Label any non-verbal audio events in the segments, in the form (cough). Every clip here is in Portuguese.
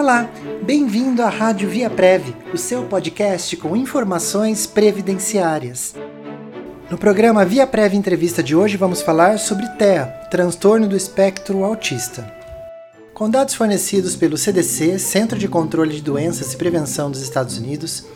Olá, bem-vindo à Rádio Via Prev, o seu podcast com informações previdenciárias. No programa Via Prev Entrevista de hoje vamos falar sobre TEA, transtorno do espectro autista. Com dados fornecidos pelo CDC, Centro de Controle de Doenças e Prevenção dos Estados Unidos,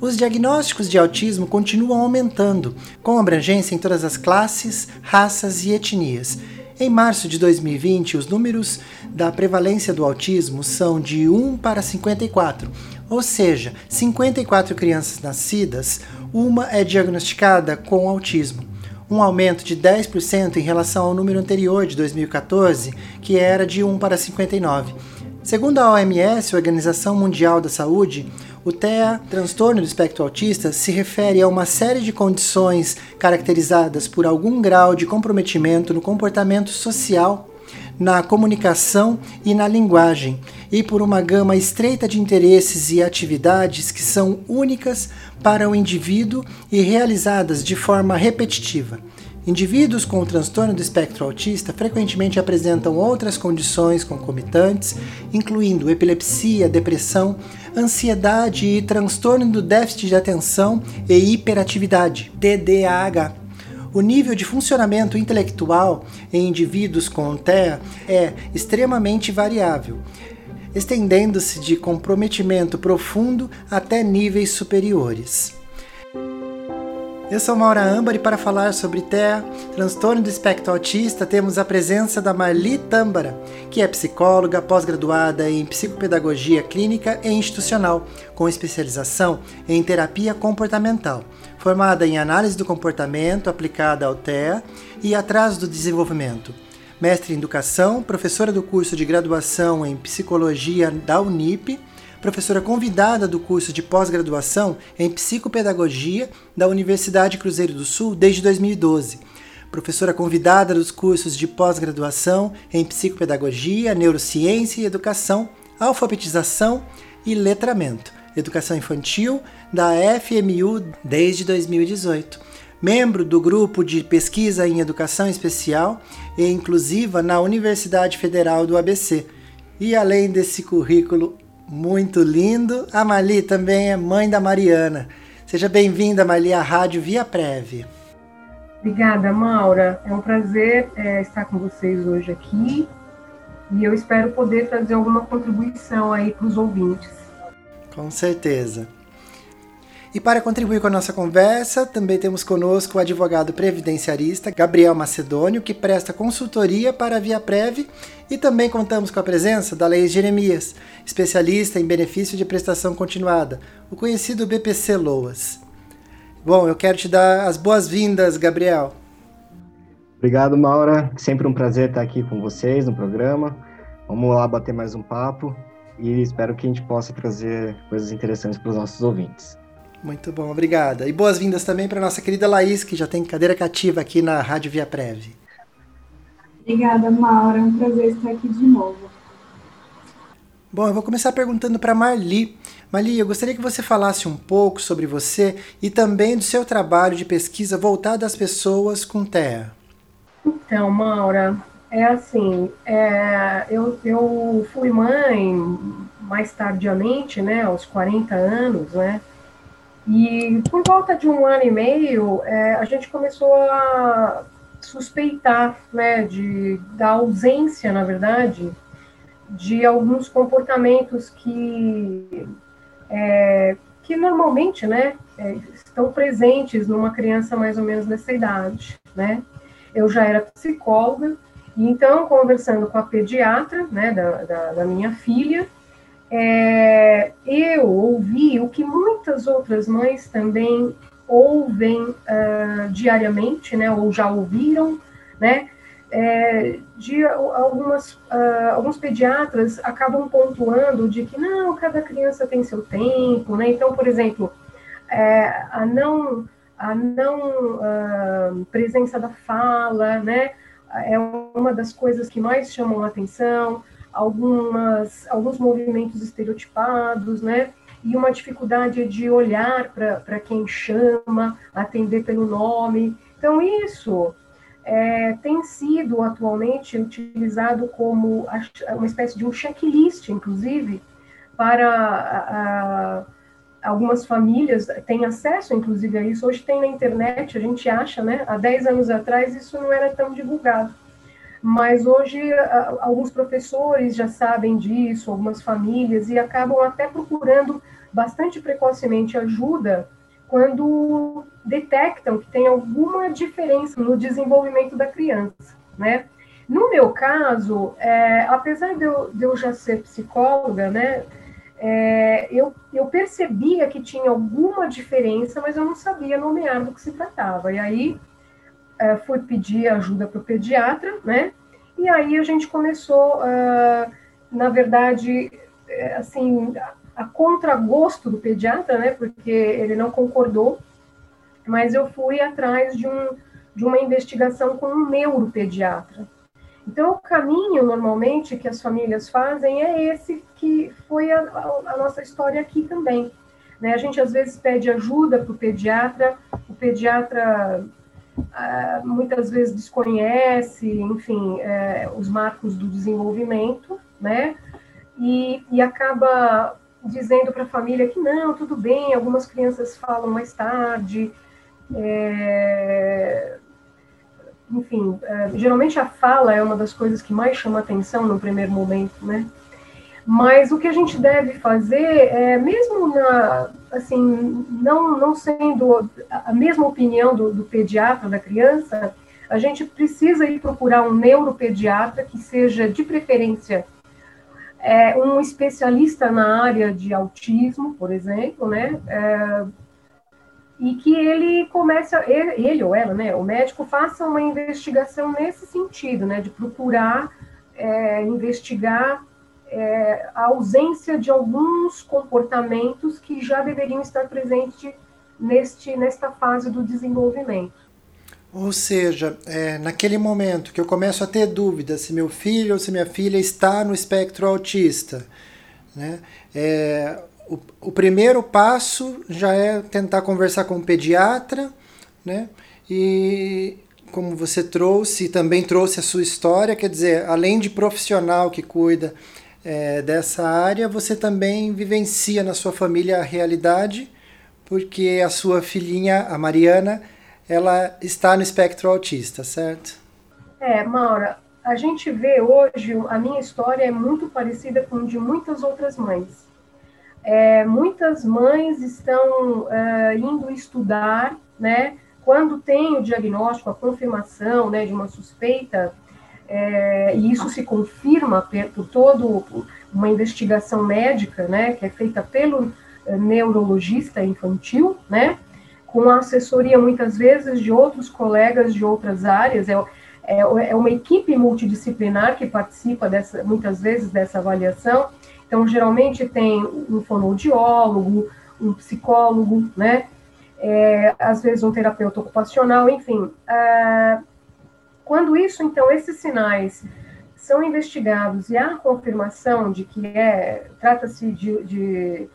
os diagnósticos de autismo continuam aumentando, com abrangência em todas as classes, raças e etnias. Em março de 2020, os números da prevalência do autismo são de 1 para 54, ou seja, 54 crianças nascidas, uma é diagnosticada com autismo um aumento de 10% em relação ao número anterior de 2014, que era de 1 para 59. Segundo a OMS, Organização Mundial da Saúde, o TEA, transtorno do espectro autista, se refere a uma série de condições caracterizadas por algum grau de comprometimento no comportamento social na comunicação e na linguagem, e por uma gama estreita de interesses e atividades que são únicas para o indivíduo e realizadas de forma repetitiva. Indivíduos com o transtorno do espectro autista frequentemente apresentam outras condições concomitantes, incluindo epilepsia, depressão, ansiedade e transtorno do déficit de atenção e hiperatividade, TDAH. O nível de funcionamento intelectual em indivíduos com TEA é extremamente variável, estendendo-se de comprometimento profundo até níveis superiores. Eu sou Maura e para falar sobre TEA, transtorno do espectro autista, temos a presença da Marli Tâmbara, que é psicóloga pós-graduada em psicopedagogia clínica e institucional, com especialização em terapia comportamental, formada em análise do comportamento aplicada ao TEA e atraso do desenvolvimento. Mestre em educação, professora do curso de graduação em psicologia da Unip professora convidada do curso de pós-graduação em Psicopedagogia da Universidade Cruzeiro do Sul desde 2012. Professora convidada dos cursos de pós-graduação em Psicopedagogia, Neurociência e Educação, Alfabetização e Letramento, Educação Infantil da FMU desde 2018 membro do grupo de pesquisa em educação especial e inclusiva na Universidade Federal do ABC. E além desse currículo muito lindo. A Mali também é mãe da Mariana. Seja bem-vinda, Mali, à Rádio Via Preve. Obrigada, Maura. É um prazer é, estar com vocês hoje aqui e eu espero poder trazer alguma contribuição aí para os ouvintes. Com certeza. E para contribuir com a nossa conversa, também temos conosco o advogado previdenciarista Gabriel Macedônio, que presta consultoria para a Via Prev, e também contamos com a presença da Leis Jeremias, especialista em benefício de prestação continuada, o conhecido BPC Loas. Bom, eu quero te dar as boas-vindas, Gabriel. Obrigado, Maura. Sempre um prazer estar aqui com vocês no programa. Vamos lá bater mais um papo e espero que a gente possa trazer coisas interessantes para os nossos ouvintes. Muito bom, obrigada. E boas-vindas também para nossa querida Laís, que já tem cadeira cativa aqui na Rádio Via Prev. Obrigada, Maura. É um prazer estar aqui de novo. Bom, eu vou começar perguntando para Marli. Marli, eu gostaria que você falasse um pouco sobre você e também do seu trabalho de pesquisa voltado às pessoas com TEA. Então, Maura, é assim, é, eu, eu fui mãe mais tardiamente, né, aos 40 anos, né, e por volta de um ano e meio, é, a gente começou a suspeitar, né, de, da ausência, na verdade, de alguns comportamentos que, é, que normalmente, né, é, estão presentes numa criança mais ou menos dessa idade, né. Eu já era psicóloga, e então, conversando com a pediatra, né, da, da, da minha filha, é, eu ouvi o que muitas outras mães também ouvem uh, diariamente, né, ou já ouviram, né, é, de algumas, uh, alguns pediatras acabam pontuando de que não, cada criança tem seu tempo, né, então, por exemplo, é, a não, a não uh, presença da fala, né, é uma das coisas que mais chamam a atenção, algumas, alguns movimentos estereotipados, né? E uma dificuldade de olhar para quem chama, atender pelo nome. Então, isso é, tem sido atualmente utilizado como uma espécie de um checklist, inclusive, para a, a, algumas famílias têm acesso, inclusive, a isso. Hoje tem na internet, a gente acha, né? Há 10 anos atrás isso não era tão divulgado. Mas hoje alguns professores já sabem disso, algumas famílias, e acabam até procurando bastante precocemente ajuda quando detectam que tem alguma diferença no desenvolvimento da criança, né? No meu caso, é, apesar de eu, de eu, já ser psicóloga, né, é, eu, eu percebia que tinha alguma diferença, mas eu não sabia nomear do que se tratava. E aí é, fui pedir ajuda para o pediatra, né? E aí a gente começou, uh, na verdade, é, assim, a contragosto do pediatra, né? Porque ele não concordou, mas eu fui atrás de, um, de uma investigação com um neuropediatra. Então, o caminho, normalmente, que as famílias fazem é esse que foi a, a, nossa história aqui também. Né? A gente, às vezes, pede ajuda para o pediatra, o pediatra ah, muitas vezes desconhece, enfim, é, os marcos do desenvolvimento, né? E, e acaba dizendo para a família que não, tudo bem, algumas crianças falam mais tarde, é, enfim, é, geralmente a fala é uma das coisas que mais chama atenção no primeiro momento, né? Mas o que a gente deve fazer é, mesmo na, assim, não, não sendo a mesma opinião do, do pediatra da criança, a gente precisa ir procurar um neuropediatra que seja, de preferência, é, um especialista na área de autismo, por exemplo, né? É, e que ele comece, ele, ele, ou ela, né, o médico, faça uma investigação nesse sentido, né, de procurar é, investigar é, a ausência de alguns comportamentos que já deveriam estar presentes neste, nesta fase do desenvolvimento. Ou seja, é, naquele momento que eu começo a ter dúvida se meu filho ou se minha filha está no espectro autista, né, é, o, o primeiro passo já é tentar conversar com o pediatra, né? E como você trouxe, também trouxe a sua história, quer dizer, além de profissional que cuida é, dessa área, você também vivencia na sua família a realidade, porque a sua filhinha, a Mariana, ela está no espectro autista, certo? É, Maura, a gente vê hoje, a minha história é muito parecida com de muitas outras mães. É, muitas mães estão é, indo estudar, né? Quando tem o diagnóstico, a confirmação, né, de uma suspeita, é, e isso se confirma por todo uma investigação médica, né, que é feita pelo é, neurologista infantil, né, com a assessoria muitas vezes de outros colegas de outras áreas, é, é, é uma equipe multidisciplinar que participa dessa, muitas vezes dessa avaliação, então, geralmente tem um fonoaudiólogo, um psicólogo, né? É, às vezes um terapeuta ocupacional, enfim. É, quando isso, então, esses sinais são investigados e há confirmação de que é trata-se de, de,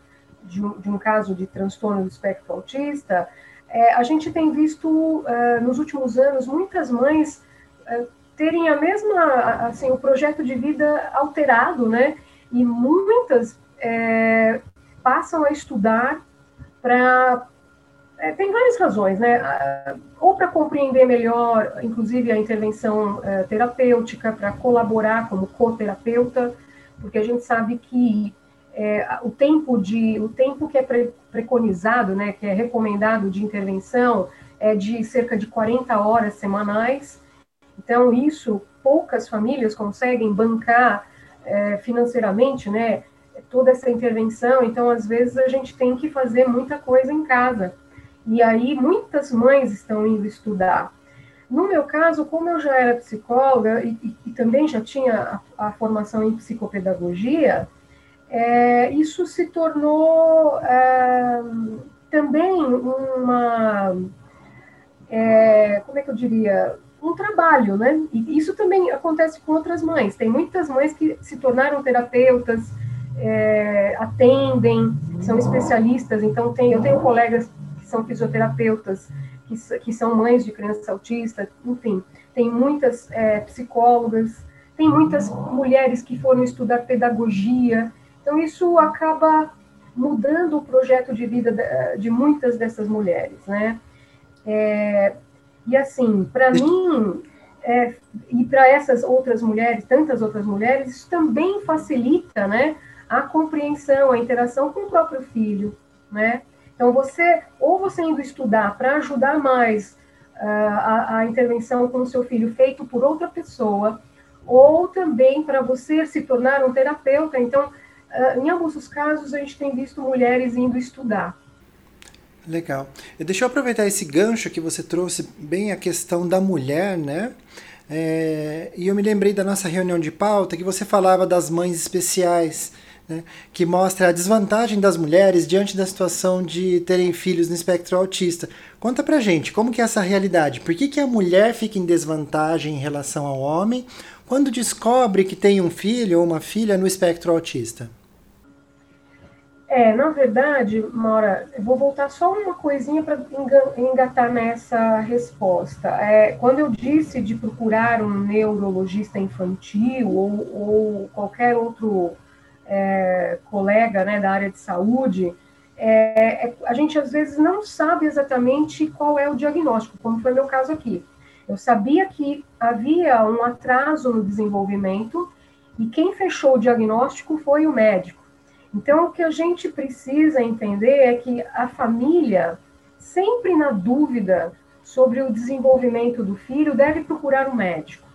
de, um, de, um, caso de transtorno do espectro autista, é, a gente tem visto é, nos últimos anos muitas mães é, terem a mesma, assim, o projeto de vida alterado, né? e muitas é, passam a estudar para. É, tem várias razões, né? Ou para compreender melhor, inclusive, a intervenção é, terapêutica, para colaborar como coterapeuta, porque a gente sabe que é, o tempo de o tempo que é pre, preconizado, né, que é recomendado de intervenção é de cerca de 40 horas semanais. Então isso poucas famílias conseguem bancar é, financeiramente, né? Toda essa intervenção, então às vezes a gente tem que fazer muita coisa em casa. E aí muitas mães estão indo estudar. No meu caso, como eu já era psicóloga e, e, e também já tinha a, a, formação em psicopedagogia, é, isso se tornou é, também uma, é, como é que eu diria, um trabalho, né? E isso também acontece com outras mães. Tem muitas mães que se tornaram terapeutas, é, atendem, são especialistas. Então, tem, eu tenho colegas são fisioterapeutas, que, que são mães de criança autista, enfim. Tem muitas é, psicólogas, tem muitas mulheres que foram estudar pedagogia Então, isso acaba mudando o projeto de vida de, de muitas dessas mulheres, né? É, e assim, para mim, é, e para essas outras mulheres, tantas outras mulheres, isso também facilita, né, a compreensão, a interação com o próprio filho, né? Então você, ou você indo estudar para ajudar mais uh, a, a intervenção com o seu filho feito por outra pessoa, ou também para você se tornar um terapeuta. Então, uh, em ambos os casos, a gente tem visto mulheres indo estudar. Legal. Deixa eu aproveitar esse gancho que você trouxe bem a questão da mulher, né? É, e eu me lembrei da nossa reunião de pauta que você falava das mães especiais, né, que mostra a desvantagem das mulheres diante da situação de terem filhos no espectro autista. Conta pra gente, como que é essa realidade? Por que, que a mulher fica em desvantagem em relação ao homem quando descobre que tem um filho ou uma filha no espectro autista? É, na verdade, Maura, eu vou voltar só uma coisinha para engatar nessa resposta. É, quando eu disse de procurar um neurologista infantil ou, ou qualquer outro é, colega né, da área de saúde, é, é, a gente às vezes não sabe exatamente qual é o diagnóstico, como foi meu caso aqui. Eu sabia que havia um atraso no desenvolvimento e quem fechou o diagnóstico foi o médico. Então, o que a gente precisa entender é que a família, sempre na dúvida sobre o desenvolvimento do filho, deve procurar um médico,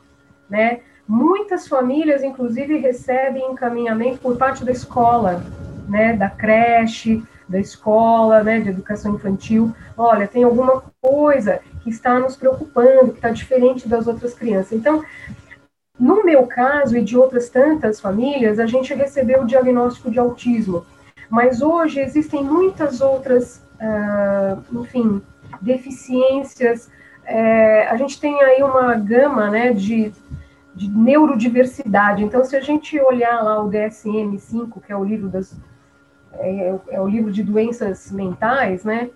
né? Muitas famílias, inclusive, recebem encaminhamento por parte da escola, né, da creche, da escola, né, de educação infantil. Olha, tem alguma coisa que está nos preocupando, que está diferente das outras crianças. Então, no meu caso e de outras tantas famílias, a gente recebeu o diagnóstico de autismo, mas hoje existem muitas outras, uh, enfim, deficiências. É, a gente tem aí uma gama né, de, de neurodiversidade. Então, se a gente olhar lá o DSM-5, que é o livro das é, é, o livro de doenças mentais, né?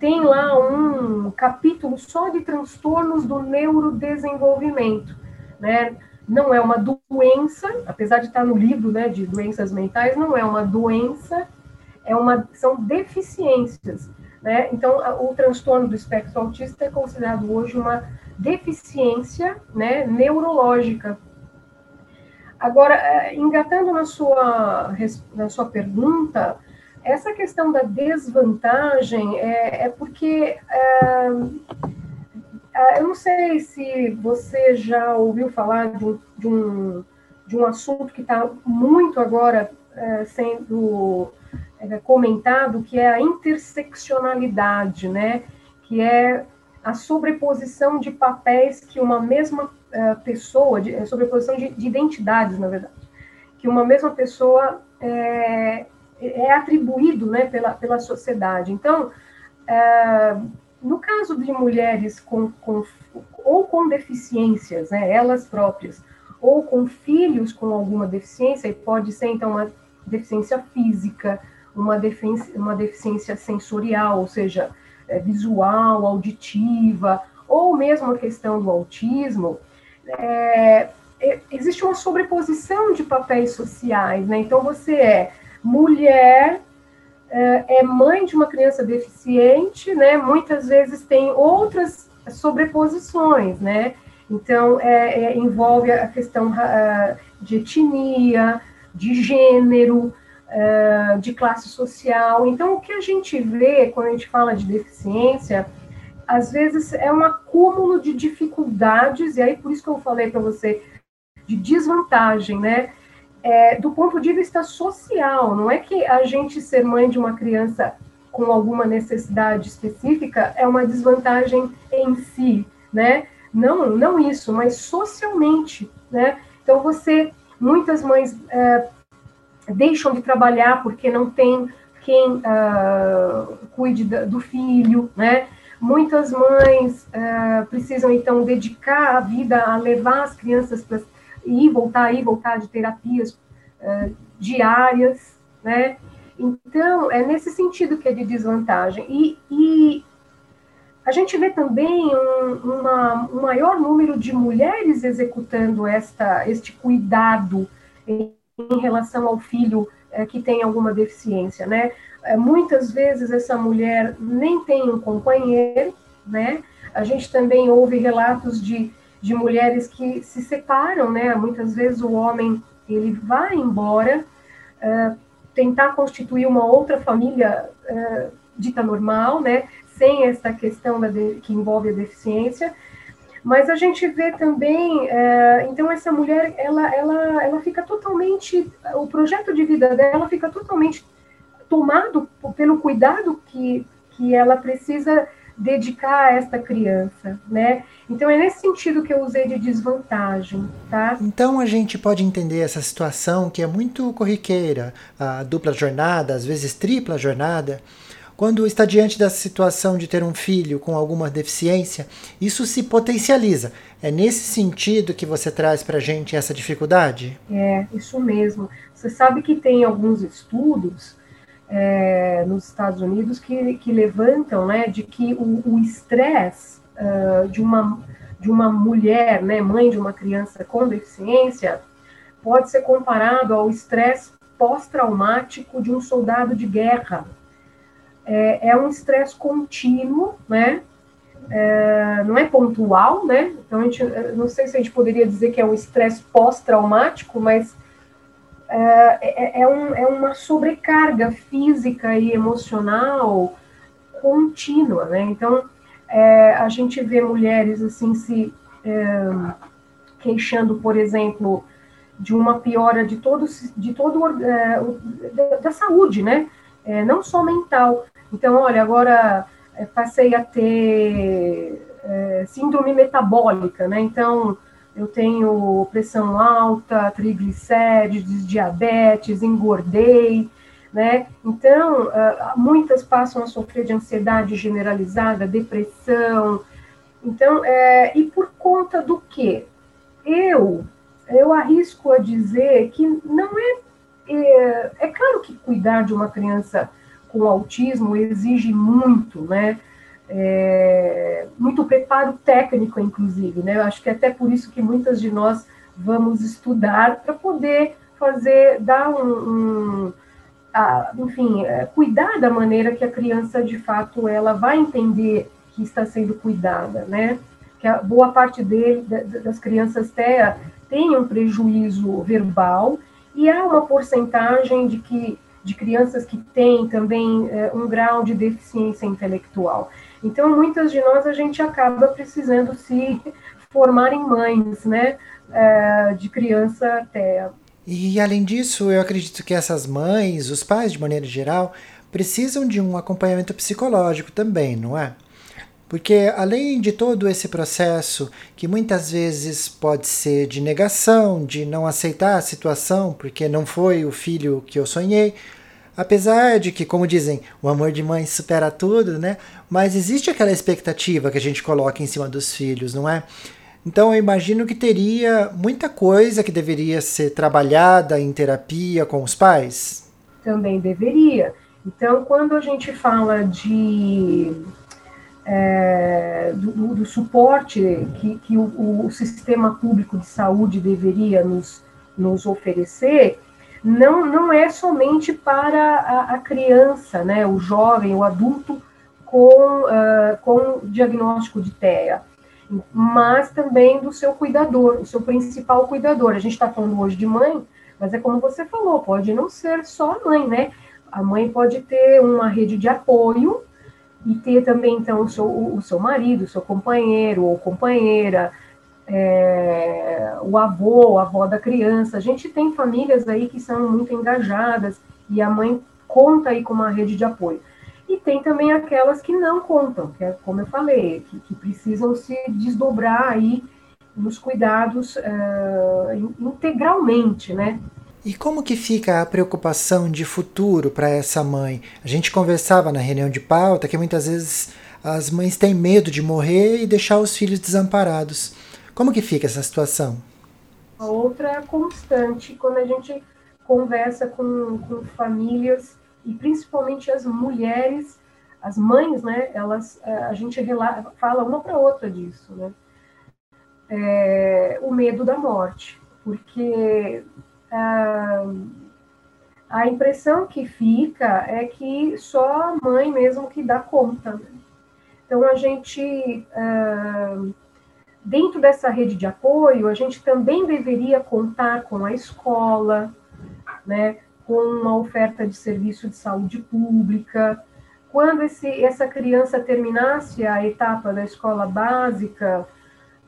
Tem lá um capítulo só de transtornos do neurodesenvolvimento, né? não é uma doença, apesar de estar no livro né, de doenças mentais, não é uma doença, é uma, são deficiências. Né? Então, o transtorno do espectro autista é considerado hoje uma deficiência né, neurológica. Agora, é, engatando na sua, na sua pergunta, essa questão da desvantagem é, é porque é, ah, eu não sei se você já ouviu falar de de um, de um assunto que está muito agora é, sendo é, comentado, que é a interseccionalidade, né? Que é a sobreposição de papéis que uma mesma é, pessoa, de, é, sobreposição de, de, identidades, na verdade, que uma mesma pessoa é, é atribuído, né, pela, pela sociedade. Então, é, no caso de mulheres com, com, ou com deficiências, né, elas próprias, ou com filhos com alguma deficiência, e pode ser então uma deficiência física, uma deficiência, uma deficiência sensorial, ou seja, é, visual, auditiva, ou mesmo a questão do autismo, é, é, existe uma sobreposição de papéis sociais, né? Então você é mulher é, é mãe de uma criança deficiente, né? Muitas vezes tem outras sobreposições, né? Então, é, é, envolve a questão uh, de etnia, de gênero, uh, de classe social. Então, o que a gente vê quando a gente fala de deficiência, às vezes é um acúmulo de dificuldades, e aí por isso que eu falei para você de desvantagem, né? é, do ponto de vista social, não é que a gente ser mãe de uma criança com alguma necessidade específica é uma desvantagem em si, né? Não, não isso, mas socialmente, né? Então você, muitas mães é, deixam de trabalhar porque não tem quem uh, cuide do filho, né? Muitas mães uh, precisam então dedicar a vida a levar as crianças para e voltar e voltar de terapias uh, diárias, né? Então, é nesse sentido que é de desvantagem. E, e a gente vê também um, uma, um maior número de mulheres executando esta, este cuidado em, relação ao filho é, que tem alguma deficiência, né? É, muitas vezes essa mulher nem tem um companheiro, né? A gente também ouve relatos de, de mulheres que se separam, né? Muitas vezes o homem ele vai embora, uh, tentar constituir uma outra família uh, dita normal, né? Sem essa questão da de, que envolve a deficiência. Mas a gente vê também, uh, então essa mulher, ela, ela, ela fica totalmente, o projeto de vida dela fica totalmente tomado pelo cuidado que, que ela precisa dedicar a esta criança, né? Então é nesse sentido que eu usei de desvantagem, tá? Então a gente pode entender essa situação que é muito corriqueira, a dupla jornada, às vezes tripla jornada. Quando está diante da situação de ter um filho com alguma deficiência, isso se potencializa. É nesse sentido que você traz para a gente essa dificuldade? É, isso mesmo. Você sabe que tem alguns estudos é, nos Estados Unidos que, que levantam né, de que o estresse uh, de, uma, de uma mulher, né, mãe de uma criança com deficiência, pode ser comparado ao estresse pós-traumático de um soldado de guerra. É, é um estresse contínuo, né? É, não é pontual, né? Então, a gente, não sei se a gente poderia dizer que é um estresse pós-traumático, mas é, é, é, um, é uma sobrecarga física e emocional contínua, né? Então, é, a gente vê mulheres assim se é, queixando, por exemplo, de uma piora de todo, de todo é, da, da, saúde, né? É, não só mental. Então, olha, agora é, passei a ter síndrome metabólica, né? Então, eu tenho pressão alta, triglicérides, diabetes, engordei, né? Então, ah, muitas passam a sofrer de ansiedade generalizada, depressão. Então, é, e por conta do quê? Eu, eu arrisco a dizer que não é, é, é claro que cuidar de uma criança com autismo exige muito, né? é, muito preparo técnico, inclusive, né? Eu acho que é até por isso que muitas de nós vamos estudar para poder fazer, dar um, um a, enfim, é, cuidar da maneira que a criança, de fato, ela vai entender que está sendo cuidada, né? Que a boa parte dele, das crianças TEA tem um prejuízo verbal e há uma porcentagem de que de crianças que têm também é, um grau de deficiência intelectual. Então, muitas de nós a gente acaba precisando se (laughs) formar em mães, né, é, de criança até. E além disso, eu acredito que essas mães, os pais de maneira geral, precisam de um acompanhamento psicológico também, não é? Porque além de todo esse processo, que muitas vezes pode ser de negação, de não aceitar a situação, porque não foi o filho que eu sonhei, Apesar de que, como dizem, o amor de mãe supera tudo, né? Mas existe aquela expectativa que a gente coloca em cima dos filhos, não é? Então eu imagino que teria muita coisa que deveria ser trabalhada em terapia com os pais. Também deveria. Então, quando a gente fala de é, do, do, suporte que, que o, o, sistema público de saúde deveria nos, nos oferecer, não, não é somente para a, a criança, né, o jovem, o adulto com, uh, com diagnóstico de TEA, mas também do seu cuidador, o seu principal cuidador. A gente está falando hoje de mãe, mas é como você falou, pode não ser só a mãe, né? A mãe pode ter uma rede de apoio e ter também, então, o seu, o seu marido, o seu companheiro ou companheira, é, o avô, a avó da criança. A gente tem famílias aí que são muito engajadas e a mãe conta aí com uma rede de apoio. E tem também aquelas que não contam, que é como eu falei, que, que precisam se desdobrar aí nos cuidados é, integralmente, né? E como que fica a preocupação de futuro para essa mãe? A gente conversava na reunião de pauta que muitas vezes as mães têm medo de morrer e deixar os filhos desamparados. Como que fica essa situação? A outra é constante quando a gente conversa com, com famílias e principalmente as mulheres, as mães, né? Elas, é, a gente fala uma para outra disso, né? É, o medo da morte, porque a impressão que fica é que só a mãe mesmo que dá conta. Né? Então, a gente, uh, dentro dessa rede de apoio, a gente também deveria contar com a escola, né, com uma oferta de serviço de saúde pública. Quando esse, essa criança terminasse a etapa da escola básica,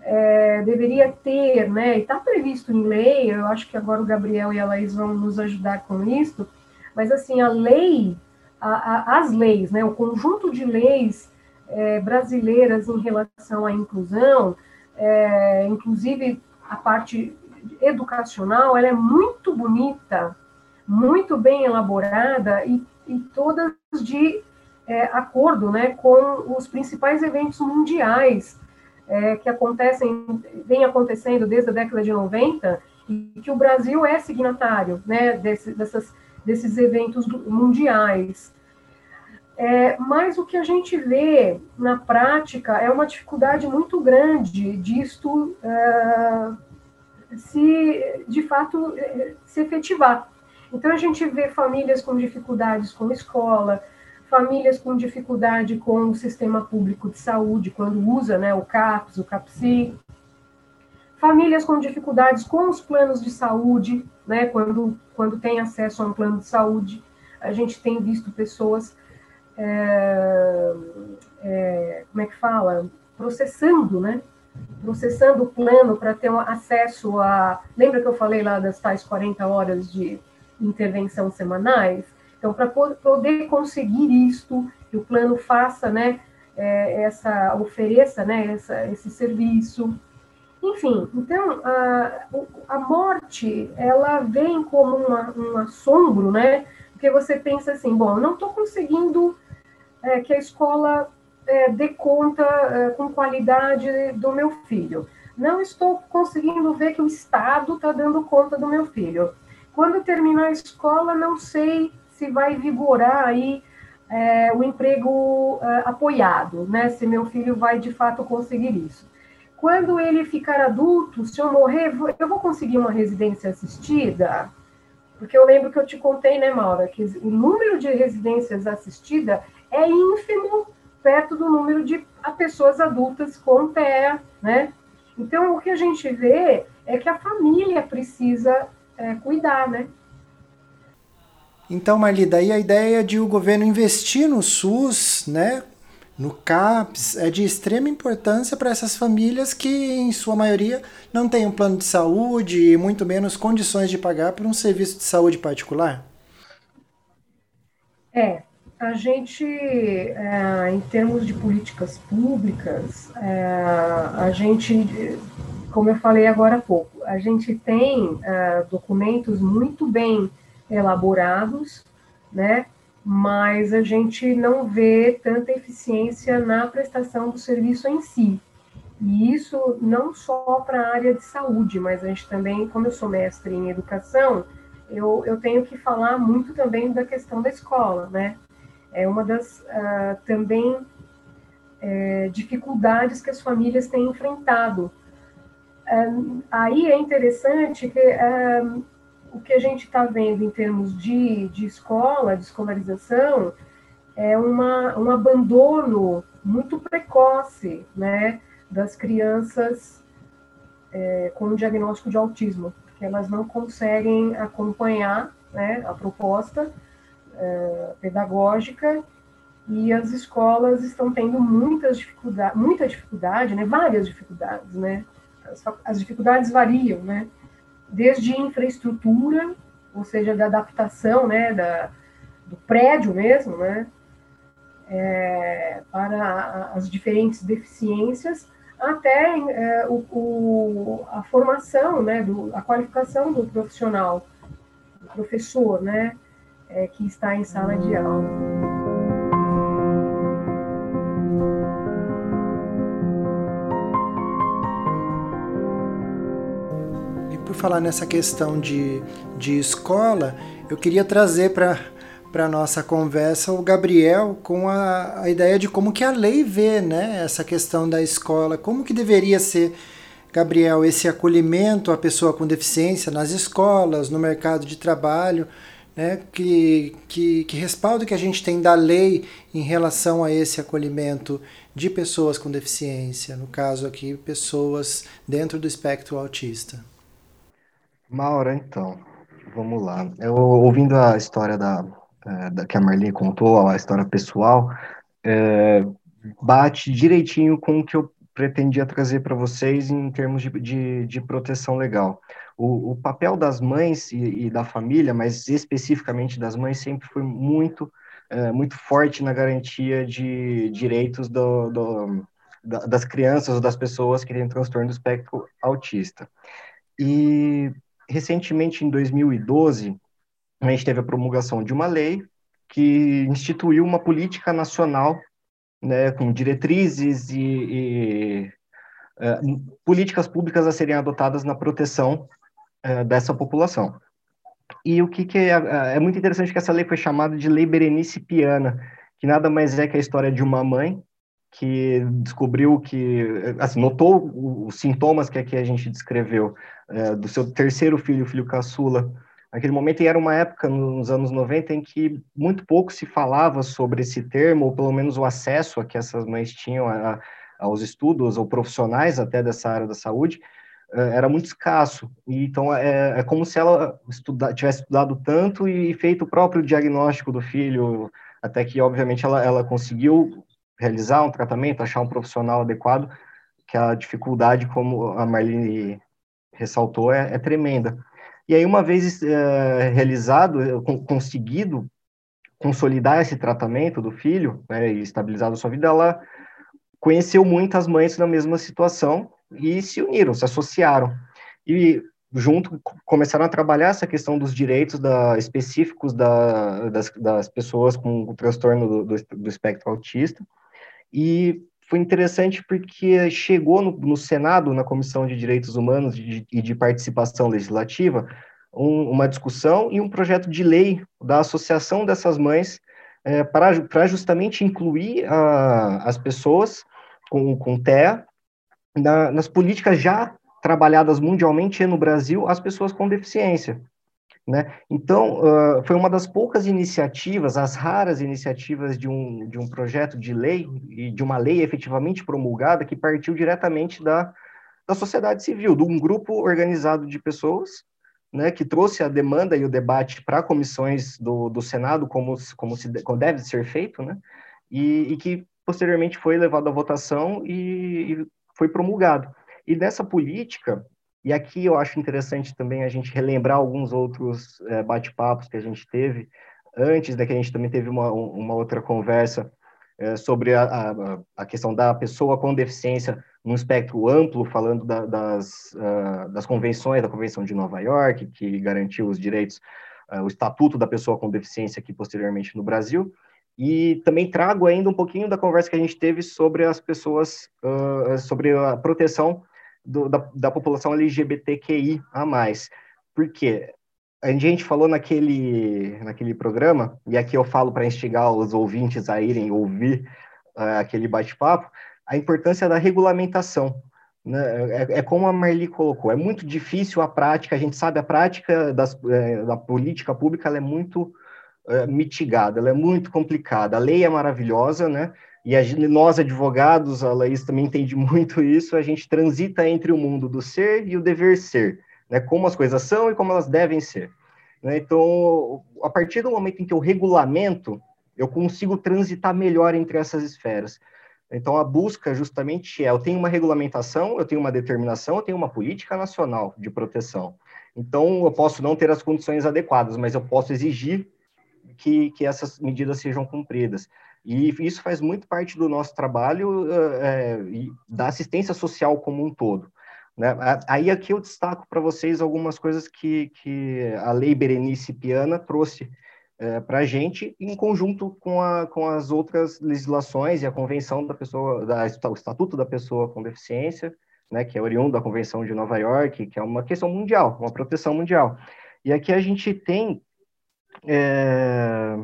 é, deveria ter, né, e está previsto em lei, eu acho que agora o Gabriel e a Laís vão nos ajudar com isso, mas assim, a lei, a, a, as leis, né, o conjunto de leis é, brasileiras em relação à inclusão, é, inclusive a parte educacional, ela é muito bonita, muito bem elaborada e, e todas de é, acordo né, com os principais eventos mundiais é, que acontecem, vem acontecendo desde a década de 90 e que o Brasil é signatário né, desse, dessas, desses eventos mundiais. É, mas o que a gente vê na prática é uma dificuldade muito grande disto é, se, de fato, é, se efetivar. Então, a gente vê famílias com dificuldades com escola, famílias com dificuldade com o sistema público de saúde, quando usa né, o CAPS, o CAPSI, famílias com dificuldades com os planos de saúde, né, quando, quando tem acesso a um plano de saúde, a gente tem visto pessoas, é, é, como é que fala, processando, né, processando o plano para ter um acesso a, lembra que eu falei lá das tais 40 horas de intervenção semanais? Então, para poder conseguir isto, que o plano faça, né, é, essa, ofereça, né, essa, esse serviço. Enfim, então, a, a morte, ela vem como uma, um assombro, né, porque você pensa assim, bom, não estou conseguindo é, que a escola é, dê conta é, com qualidade do meu filho. Não estou conseguindo ver que o Estado está dando conta do meu filho. Quando terminar a escola, não sei se vai vigorar aí é, o emprego é, apoiado, né? Se meu filho vai de fato conseguir isso. Quando ele ficar adulto, se eu morrer, eu vou conseguir uma residência assistida? Porque eu lembro que eu te contei, né, Maura, que o número de residências assistidas é ínfimo perto do número de pessoas adultas com TEA, né? Então, o que a gente vê é que a família precisa é, cuidar, né? Então, Marli, daí a ideia de o governo investir no SUS, né, no CAPS, é de extrema importância para essas famílias que, em sua maioria, não têm um plano de saúde e muito menos condições de pagar por um serviço de saúde particular? É, a gente, é, em termos de políticas públicas, é, a gente, como eu falei agora há pouco, a gente tem é, documentos muito bem elaborados, né? Mas a gente não vê tanta eficiência na prestação do serviço em si. E isso não só para a área de saúde, mas a gente também, como eu sou mestre em educação, eu, eu tenho que falar muito também da questão da escola, né? É uma das uh, também é, dificuldades que as famílias têm enfrentado. Uh, aí é interessante que uh, o que a gente está vendo em termos de, de escola, de escolarização, é uma, um abandono muito precoce né, das crianças é, com diagnóstico de autismo, que elas não conseguem acompanhar né, a proposta é, pedagógica e as escolas estão tendo muitas dificuldades, muita dificuldade, né, várias dificuldades, né, as, as dificuldades variam, né, desde infraestrutura, ou seja, da adaptação, né, da, do prédio mesmo, né, é, para as diferentes deficiências, até é, o, o, a formação, né, do, a qualificação do profissional, do professor, né, é, que está em sala de aula. Falar nessa questão de, de escola, eu queria trazer para para a nossa conversa o Gabriel com a, a ideia de como que a lei vê né, essa questão da escola, como que deveria ser, Gabriel, esse acolhimento à pessoa com deficiência nas escolas, no mercado de trabalho, né, que, que, que respaldo que a gente tem da lei em relação a esse acolhimento de pessoas com deficiência, no caso aqui, pessoas dentro do espectro autista? Maura, então, vamos lá. Eu, ouvindo a história da, é, da que a Marli contou, a história pessoal, é, bate direitinho com o que eu pretendia trazer para vocês em termos de, de, de proteção legal. O, o, papel das mães e, e, da família, mas especificamente das mães, sempre foi muito, é, muito forte na garantia de direitos do, do, das crianças ou das pessoas que têm transtorno do espectro autista. E, recentemente, em 2012, a gente teve a promulgação de uma lei que instituiu uma política nacional né, com diretrizes e, e uh, políticas públicas a serem adotadas na proteção uh, dessa população. E o que, que é, é, muito interessante que essa lei foi chamada de Lei Berenice Piana, que nada mais é que a história de uma mãe que descobriu que, assim, notou os sintomas que aqui a gente descreveu uh, do seu terceiro filho, o filho caçula, naquele momento, e era uma época, nos anos 90, em que muito pouco se falava sobre esse termo, ou pelo menos o acesso a que essas mães tinham a, aos estudos, ou profissionais até dessa área da saúde, eh, era muito escasso. E, então, é, é como se ela estuda, tivesse estudado tanto e feito o próprio diagnóstico do filho, até que, obviamente, ela, ela conseguiu realizar um tratamento, achar um profissional adequado, que a dificuldade, como a Marlene ressaltou, é, é tremenda. E aí, uma vez é, realizado, conseguido consolidar esse tratamento do filho né, e estabilizado a sua vida, ela conheceu muitas mães na mesma situação e se uniram, se associaram. E junto começaram a trabalhar essa questão dos direitos da, específicos da, das, das, pessoas com o transtorno do, do, do espectro autista. E foi interessante porque chegou no, no Senado, na Comissão de Direitos Humanos e de, de, Participação Legislativa, um, uma discussão e um projeto de lei da associação dessas mães é, para justamente incluir a, as pessoas com, com TEA na, nas políticas já trabalhadas mundialmente e no Brasil, as pessoas com deficiência. Né? Então, uh, foi uma das poucas iniciativas, as raras iniciativas de um, de um projeto de lei, e de uma lei efetivamente promulgada, que partiu diretamente da, da sociedade civil, de um grupo organizado de pessoas, né, que trouxe a demanda e o debate para comissões do, do Senado, como, como, se, como deve ser feito, né, e, e que posteriormente foi levado à votação e, e foi promulgado. E nessa política, e aqui eu acho interessante também a gente relembrar alguns outros é, bate-papos que a gente teve. Antes, da que a gente também teve uma, uma outra conversa é, sobre a, a, a, questão da pessoa com deficiência num espectro amplo, falando da, das, uh, das convenções, da Convenção de Nova York, que garantiu os direitos, uh, o Estatuto da Pessoa com Deficiência aqui posteriormente no Brasil, e também trago ainda um pouquinho da conversa que a gente teve sobre as pessoas, uh, sobre a proteção do, da, da população LGBTQI a mais. Por quê? A gente falou naquele, naquele programa, e aqui eu falo para instigar os ouvintes a irem ouvir uh, aquele bate-papo, a importância da regulamentação. Né? É, é, como a Marli colocou, é muito difícil a prática, a gente sabe, a prática das, é, da política pública ela é muito é, mitigada, ela é muito complicada. A lei é maravilhosa, né? E a, nós advogados, a Laís também entende (laughs) muito isso, a gente transita entre o mundo do ser e o dever ser, né, como as coisas são e como elas devem ser. Né? Então, a partir do momento em que eu regulamento, eu consigo transitar melhor entre essas esferas. Então, a busca justamente é: eu tenho uma regulamentação, eu tenho uma determinação, eu tenho uma política nacional de proteção. Então, eu posso não ter as condições adequadas, mas eu posso exigir que, que essas medidas sejam cumpridas. E isso faz muito parte do nosso trabalho é, da assistência social como um todo. Né? Aí aqui eu destaco para vocês algumas coisas que, que a Lei Berenice Piana trouxe é, para a gente, em conjunto com, a, com as outras legislações e a Convenção da Pessoa, da, o Estatuto da Pessoa com Deficiência, né, que é oriundo da Convenção de Nova York, que é uma questão mundial, uma proteção mundial. E aqui a gente tem é,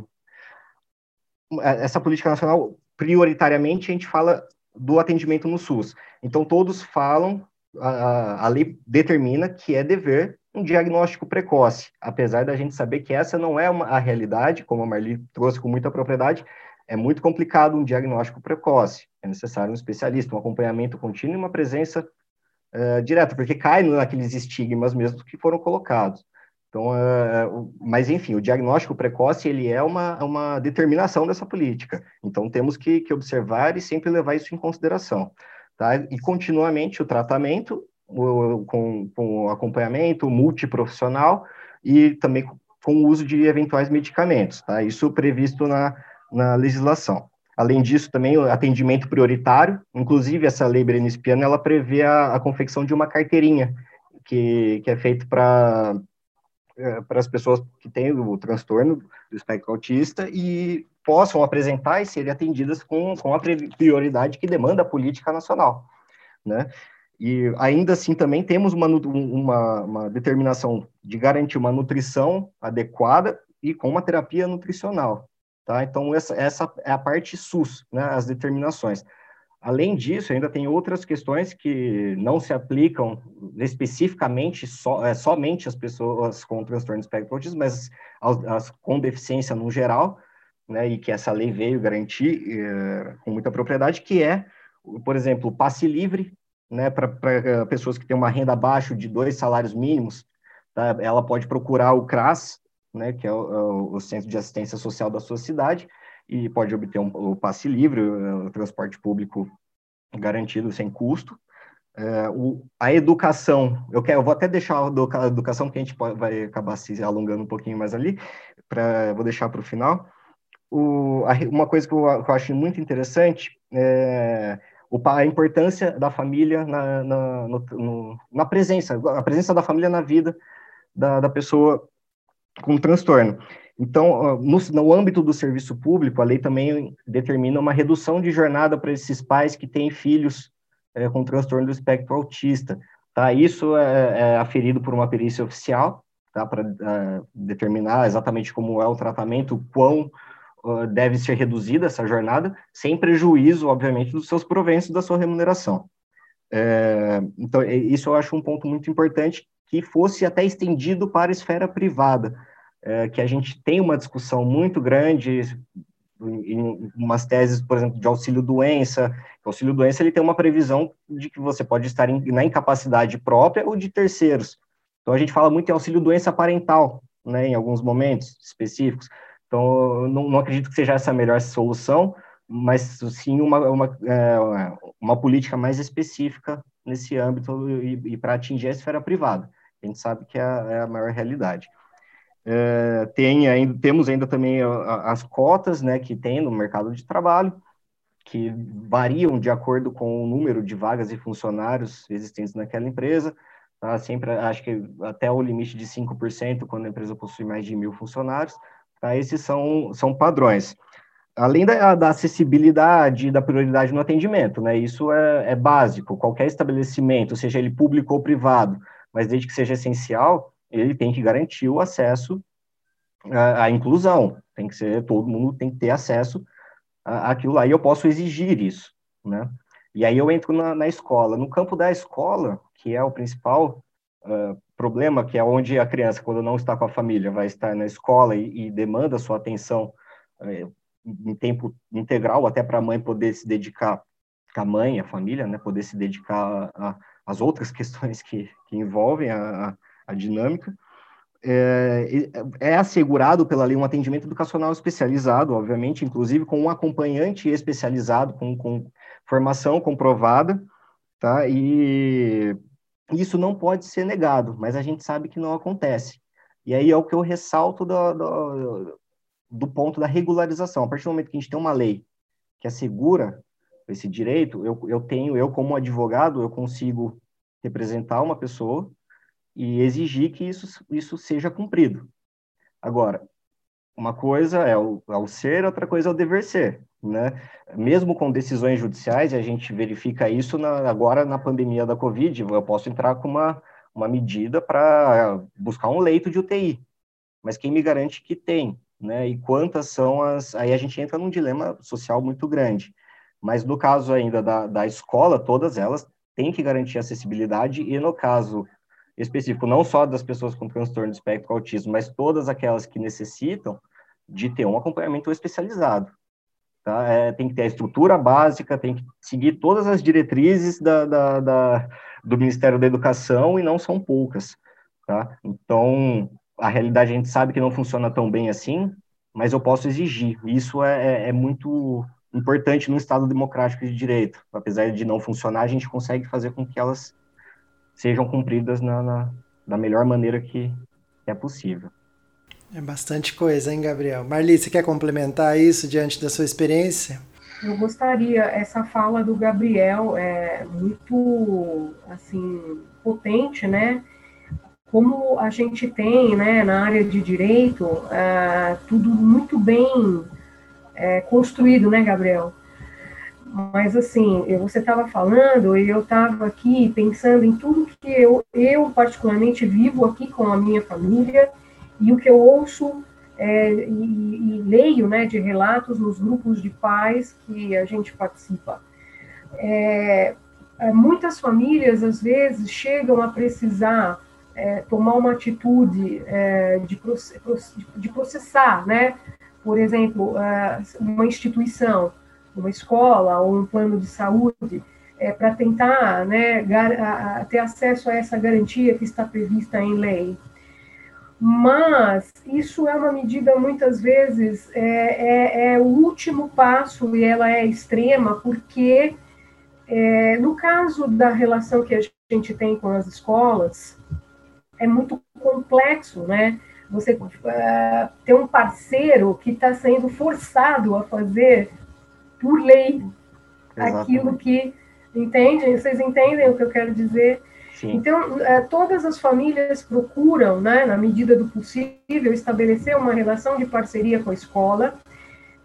essa política nacional, prioritariamente, a gente fala do atendimento no SUS. Então, todos falam, a, a lei determina que é dever um diagnóstico precoce, apesar da gente saber que essa não é uma, a realidade, como a Marli trouxe com muita propriedade, é muito complicado um diagnóstico precoce. É necessário um especialista, um acompanhamento contínuo e uma presença uh, direta, porque cai naqueles estigmas mesmo que foram colocados. Então, uh, mas enfim, o diagnóstico precoce ele é uma, uma determinação dessa política. Então, temos que, que observar e sempre levar isso em consideração. Tá? E continuamente o tratamento o, com, com acompanhamento multiprofissional e também com o uso de eventuais medicamentos. Tá? Isso previsto na, na legislação. Além disso, também o atendimento prioritário, inclusive essa lei Brenispiana, ela prevê a, a confecção de uma carteirinha, que, que é feito para é, para as pessoas que têm o transtorno do espectro autista e possam apresentar e serem atendidas com, com a prioridade que demanda a política nacional, né? E ainda assim também temos uma, uma, uma determinação de garantir uma nutrição adequada e com uma terapia nutricional, Tá? Então, essa, essa é a parte SUS, né, as determinações. Além disso, ainda tem outras questões que não se aplicam especificamente so, é, somente às pessoas com transtorno de espectro autismo, mas as, as, com deficiência no geral, né, e que essa lei veio garantir é, com muita propriedade, que é, por exemplo, passe livre, né, para pessoas que têm uma renda abaixo de dois salários mínimos, tá, ela pode procurar o CRAS, né, que é o, o, Centro de Assistência Social da sua cidade, e pode obter um, o passe livre, o, o transporte público garantido sem custo. É, o, a educação, eu, quero, eu vou até deixar a educação, que a gente pode, vai acabar se alongando um pouquinho mais ali, pra, vou deixar para o final. uma coisa que eu, que eu, acho muito interessante é a importância da família na, na, no, no, na presença, a presença da família na vida da, da pessoa com transtorno. Então, no, no, âmbito do serviço público, a lei também determina uma redução de jornada para esses pais que têm filhos é, com transtorno do espectro autista. Tá? Isso é, é aferido por uma perícia oficial, tá? para é, determinar exatamente como é o tratamento, quão deve ser reduzida essa jornada, sem prejuízo, obviamente, dos seus proventos da sua remuneração. É, então, isso eu acho um ponto muito importante que fosse até estendido para a esfera privada, é, que a gente tem uma discussão muito grande em umas teses, por exemplo, de auxílio-doença. O auxílio-doença ele tem uma previsão de que você pode estar em, na incapacidade própria ou de terceiros. Então, a gente fala muito em auxílio-doença parental, né, em alguns momentos específicos. Então, não, não acredito que seja essa a melhor solução, mas sim uma, uma, é, uma política mais específica nesse âmbito e, e para atingir a esfera privada a gente sabe que é a, é a maior realidade. É, tem ainda, temos ainda também as cotas né, que tem no mercado de trabalho, que variam de acordo com o número de vagas e funcionários existentes naquela empresa. Tá? Sempre, acho que até o limite de 5% quando a empresa possui mais de mil funcionários. Tá? Esses são, são padrões. Além da, da acessibilidade e da prioridade no atendimento, né? isso é, é básico. Qualquer estabelecimento, seja ele público ou privado, mas desde que seja essencial, ele tem que garantir o acesso à, à inclusão. Tem que ser, todo mundo tem que ter acesso àquilo lá, e eu posso exigir isso, né? E aí eu entro na, na escola. No campo da escola, que é o principal uh, problema, que é onde a criança, quando não está com a família, vai estar na escola e, e demanda sua atenção uh, em tempo integral, até para a mãe poder se dedicar, a mãe, a família, né, poder se dedicar as outras (laughs) questões que, que envolvem a dinâmica. É, é, assegurado pela lei um atendimento educacional especializado, obviamente, inclusive com um acompanhante especializado, com, com formação comprovada, tá? E isso não pode ser negado, mas a gente sabe que não acontece. E aí é o que eu ressalto do, do, do ponto da regularização. A partir do momento que a gente tem uma lei que assegura esse direito, eu, eu tenho, eu como advogado, eu consigo representar uma pessoa e exigir que isso, isso seja cumprido. Agora, uma coisa é o, é o ser, outra coisa é o dever ser, né? Mesmo com decisões judiciais, a gente verifica isso na, agora na pandemia da Covid, eu posso entrar com uma, uma medida para buscar um leito de UTI, mas quem me garante que tem, né? E quantas são as... Aí a gente entra num dilema social muito grande. Mas no caso ainda da, da escola, todas elas têm que garantir acessibilidade, e no caso específico, não só das pessoas com transtorno de espectro autismo, mas todas aquelas que necessitam de ter um acompanhamento especializado. Tá? É, tem que ter a estrutura básica, tem que seguir todas as diretrizes da, da, da, do Ministério da Educação, e não são poucas. Tá? Então, a realidade a gente sabe que não funciona tão bem assim, mas eu posso exigir. Isso é, é, é muito importante no Estado democrático de direito. Apesar de não funcionar, a gente consegue fazer com que elas sejam cumpridas na, na da melhor maneira que é possível. É bastante coisa, hein, Gabriel? Marli, você quer complementar isso diante da sua experiência? Eu gostaria, essa fala do Gabriel é muito, assim, potente, né? Como a gente tem, né, na área de direito, é, tudo muito bem é, construído, né, Gabriel? Mas, assim, você estava falando e eu estava aqui pensando em tudo que eu, eu, particularmente, vivo aqui com a minha família e o que eu ouço é, e, e, leio né, de relatos nos grupos de pais que a gente participa. É, é muitas famílias, às vezes, chegam a precisar é, tomar uma atitude é, de, de processar, né? Por exemplo, é, uma instituição uma escola ou um plano de saúde, é, para tentar né, ter acesso a essa garantia que está prevista em lei. Mas isso é uma medida, muitas vezes, é, é, é o último passo e ela é extrema, porque é, no caso da relação que a gente tem com as escolas, é muito complexo, né? Você uh, ter um parceiro que está sendo forçado a fazer por lei Exatamente. aquilo que entende vocês entendem o que eu quero dizer Sim. então é, todas as famílias procuram né na medida do possível estabelecer uma relação de parceria com a escola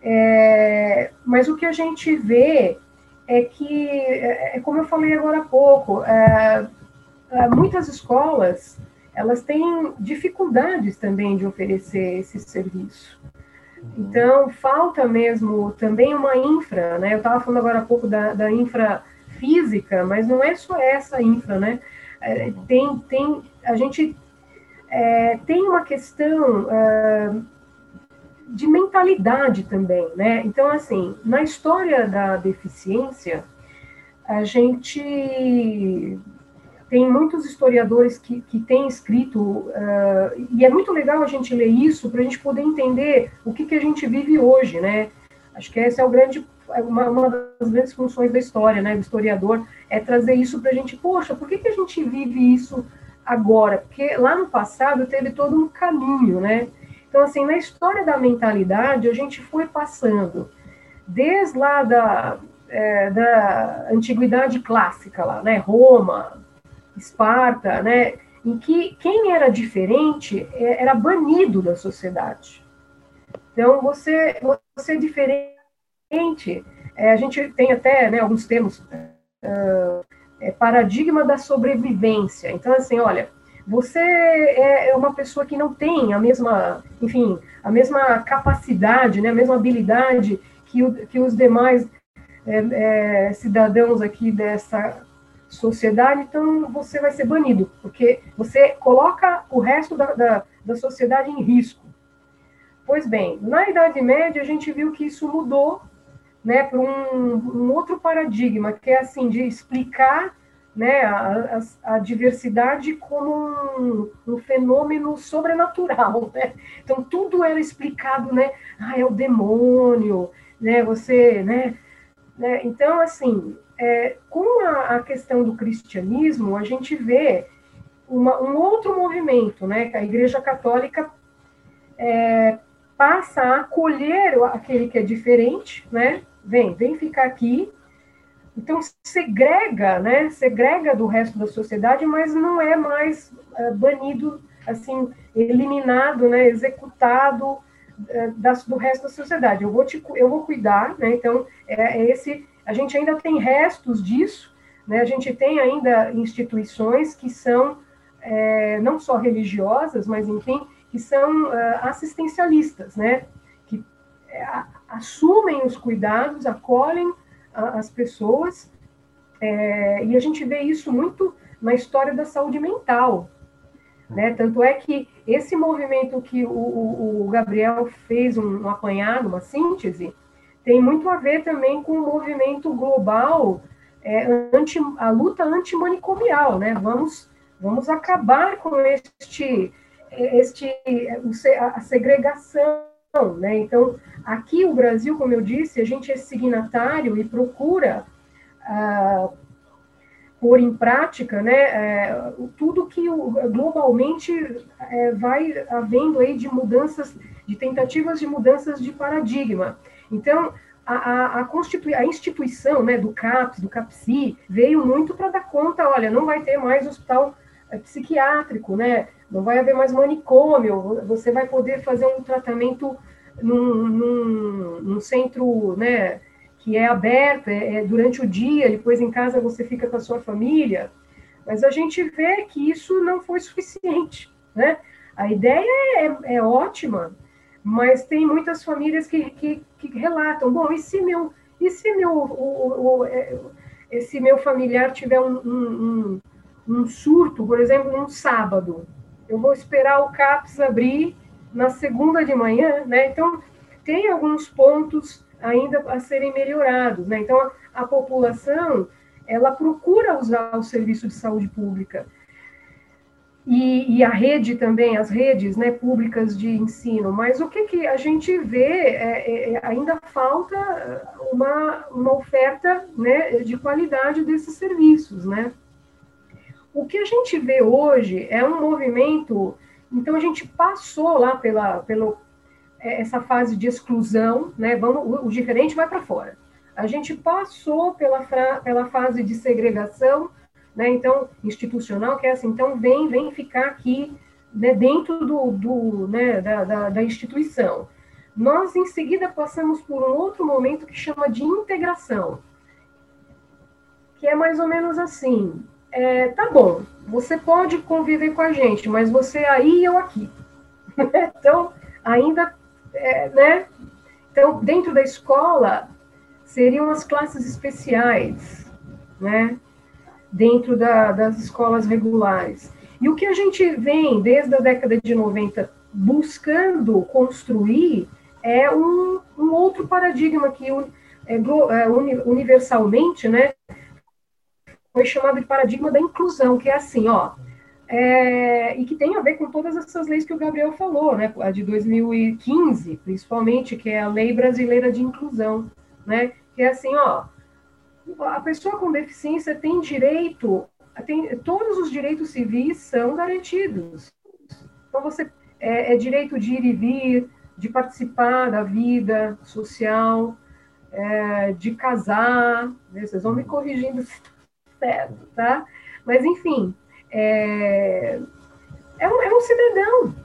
é, mas o que a gente vê é que é, é como eu falei agora há pouco é, é, muitas escolas elas têm dificuldades também de oferecer esse serviço então, falta mesmo também uma infra, né? Eu estava falando agora há pouco da, da infra física, mas não é só essa infra, né? É, tem, tem, a gente é, tem uma questão é, de mentalidade também, né? Então, assim, na história da deficiência, a gente tem muitos historiadores que, que têm escrito, uh, e é muito legal a gente ler isso para a gente poder entender o que, que a gente vive hoje, né? Acho que essa é o grande, uma, uma das grandes funções da história, né, do historiador, é trazer isso para a gente, poxa, por que, que a gente vive isso agora? Porque lá no passado teve todo um caminho, né? Então, assim, na história da mentalidade, a gente foi passando, desde lá da, é, da antiguidade clássica, lá, né, Roma, Esparta, né, em que quem era diferente é, era banido da sociedade. Então, você, você é diferente, é, a gente tem até né, alguns termos, uh, é, paradigma da sobrevivência. Então, assim, olha, você é, é uma pessoa que não tem a mesma, enfim, a mesma capacidade, né, a mesma habilidade que, o, que os demais é, é, cidadãos aqui dessa sociedade, então você vai ser banido, porque você coloca o resto da, da, da sociedade em risco. Pois bem, na Idade Média a gente viu que isso mudou né, para um, um, outro paradigma, que é assim, de explicar né, a, a, a diversidade como um, um, fenômeno sobrenatural. (laughs) Né? Então tudo era explicado, né? Ah, é o demônio, né? Você, né? né? Então, assim, é, com a, a, questão do cristianismo, a gente vê uma, um outro movimento, né, que a Igreja Católica é, passa a acolher aquele que é diferente, né, vem, vem ficar aqui, então segrega, né, segrega do resto da sociedade, mas não é mais é, banido, assim, eliminado, né, executado é, das, do resto da sociedade. Eu vou te, eu vou cuidar, né, então é, é esse a gente ainda tem restos disso, né? a gente tem ainda instituições que são é, não só religiosas, mas, enfim, que são é, assistencialistas, né? que é, assumem os cuidados, acolhem a, as pessoas, é, e a gente vê isso muito na história da saúde mental. Né? Tanto é que esse movimento que o, o Gabriel fez um, um apanhado, uma síntese, tem muito a ver também com o movimento global, é, anti, a luta antimanicomial, né? Vamos, vamos acabar com este, este, a segregação, né? Então, aqui o Brasil, como eu disse, a gente é signatário e procura ah, pôr em prática, né, é, tudo que globalmente é, vai havendo aí de mudanças, de tentativas de mudanças de paradigma. Então, a, a, a, instituição né, do CAPS, do CAPSI, veio muito para dar conta, olha, não vai ter mais hospital é, psiquiátrico, né, não vai haver mais manicômio, você vai poder fazer um tratamento num, num, num centro, né, que é aberta é, é, durante o dia, depois em casa você fica com a sua família, mas a gente vê que isso não foi suficiente, né? A ideia é, é ótima, mas tem muitas famílias que, que, que, relatam, bom, e se meu, e se meu, o, o, o é, esse meu familiar tiver um, um, um, surto, por exemplo, num sábado, eu vou esperar o CAPS abrir na segunda de manhã, né? Então, tem alguns pontos ainda a serem melhorados. Né? Então, a, a população ela procura usar o serviço de saúde pública. E, e, a rede também, as redes né, públicas de ensino. Mas o que, que a gente vê, é, é, ainda falta uma, uma oferta né, de qualidade desses serviços. Né? O que a gente vê hoje é um movimento. Então, a gente passou lá pela, pelo, é, essa fase de exclusão, né? Vamos, o, diferente vai para fora. A gente passou pela, pela fase de segregação, né? Então, institucional, que é assim, então vem, vem ficar aqui né, dentro do, do né, da, da, da instituição. Nós, em seguida, passamos por um outro momento que chama de integração, que é mais ou menos assim, é, tá bom, você pode conviver com a gente, mas você aí e eu aqui. (laughs) então, ainda é, né? Então, dentro da escola, seriam as classes especiais, né? Dentro da, das escolas regulares. E o que a gente vem, desde a década de 90, buscando construir é um, um outro paradigma que é, é universalmente, né, foi chamado de paradigma da inclusão, que é assim, ó, é, e que tem a ver com todas essas leis que o Gabriel falou, né? A de 2015, principalmente, que é a Lei Brasileira de Inclusão, né? Que é assim, ó, a pessoa com deficiência tem direito, tem, todos os direitos civis são garantidos. Então, você é, é direito de ir e vir, de participar da vida social, é, de casar, né? vocês vão me corrigindo se certo, tá? Mas, enfim, é, é, um, é um cidadão.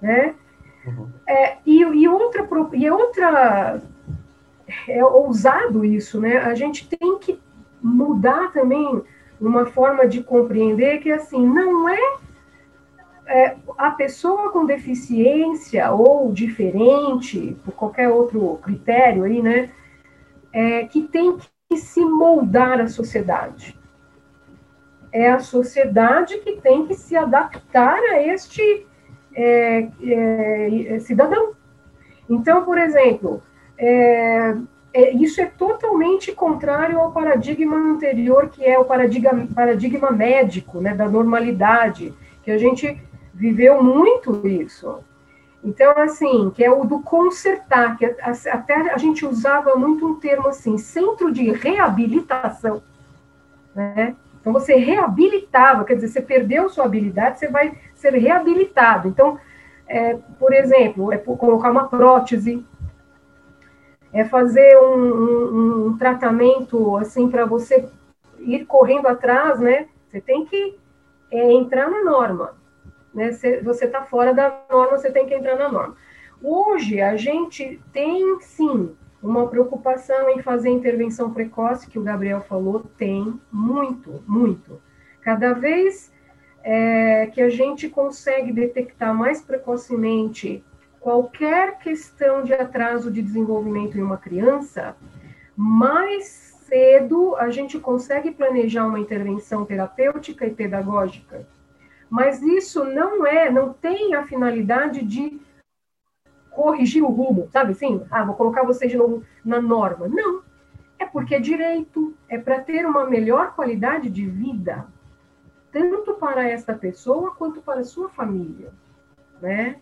Né? Uhum. É, e, e, outra, e outra. É ousado isso, né? A gente tem que mudar também uma forma de compreender que, assim, não é, é a pessoa com deficiência ou diferente, por qualquer outro critério aí, né? É, que tem que se moldar à sociedade é a sociedade que tem que se adaptar a este é, é, cidadão. Então, por exemplo, é, é, isso é totalmente contrário ao paradigma anterior, que é o paradigma, paradigma médico, né, da normalidade, que a gente viveu muito isso. Então, assim, que é o do consertar, que até a gente usava muito um termo assim, centro de reabilitação, né? Então, você reabilitava, quer dizer, você perdeu sua habilidade, você vai ser reabilitado. Então, é, por exemplo, é colocar uma prótese, é fazer um, um, um tratamento, assim, para você ir correndo atrás, né? Você tem que é, entrar na norma. Né? Você está fora da norma, você tem que entrar na norma. Hoje, a gente tem, sim, uma preocupação em fazer intervenção precoce, que o Gabriel falou, tem muito, muito. Cada vez é, que a gente consegue detectar mais precocemente qualquer questão de atraso de desenvolvimento em uma criança, mais cedo a gente consegue planejar uma intervenção terapêutica e pedagógica. Mas isso não é, não tem a finalidade de corrigir o rumo, sabe assim? Ah, vou colocar você de novo na norma. Não. É porque é direito, é para ter uma melhor qualidade de vida, tanto para esta pessoa quanto para sua família, né?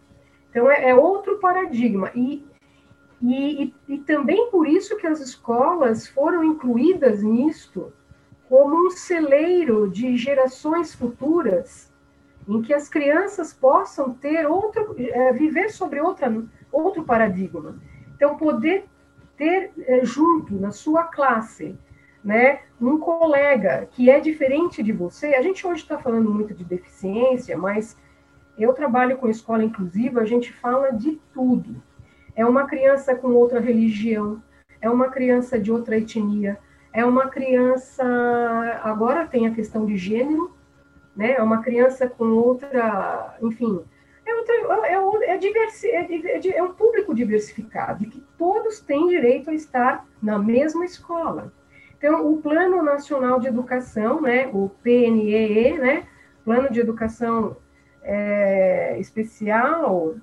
Então é, é outro paradigma e, e, e também por isso que as escolas foram incluídas nisto como um celeiro de gerações futuras em que as crianças possam ter outro, é, viver sobre outra, outro paradigma. Então, poder ter é, junto na sua classe, né, um colega que é diferente de você. A gente hoje está falando muito de deficiência, mas eu trabalho com escola inclusiva, a gente fala de tudo. É uma criança com outra religião, é uma criança de outra etnia, é uma criança. Agora tem a questão de gênero, né? É uma criança com outra, enfim, é, outra, é, é, diversi, é, é, é um público diversificado, e que todos têm direito a estar na mesma escola. Então, o Plano Nacional de Educação, né, o PNEE, né, Plano de Educação é, Especial,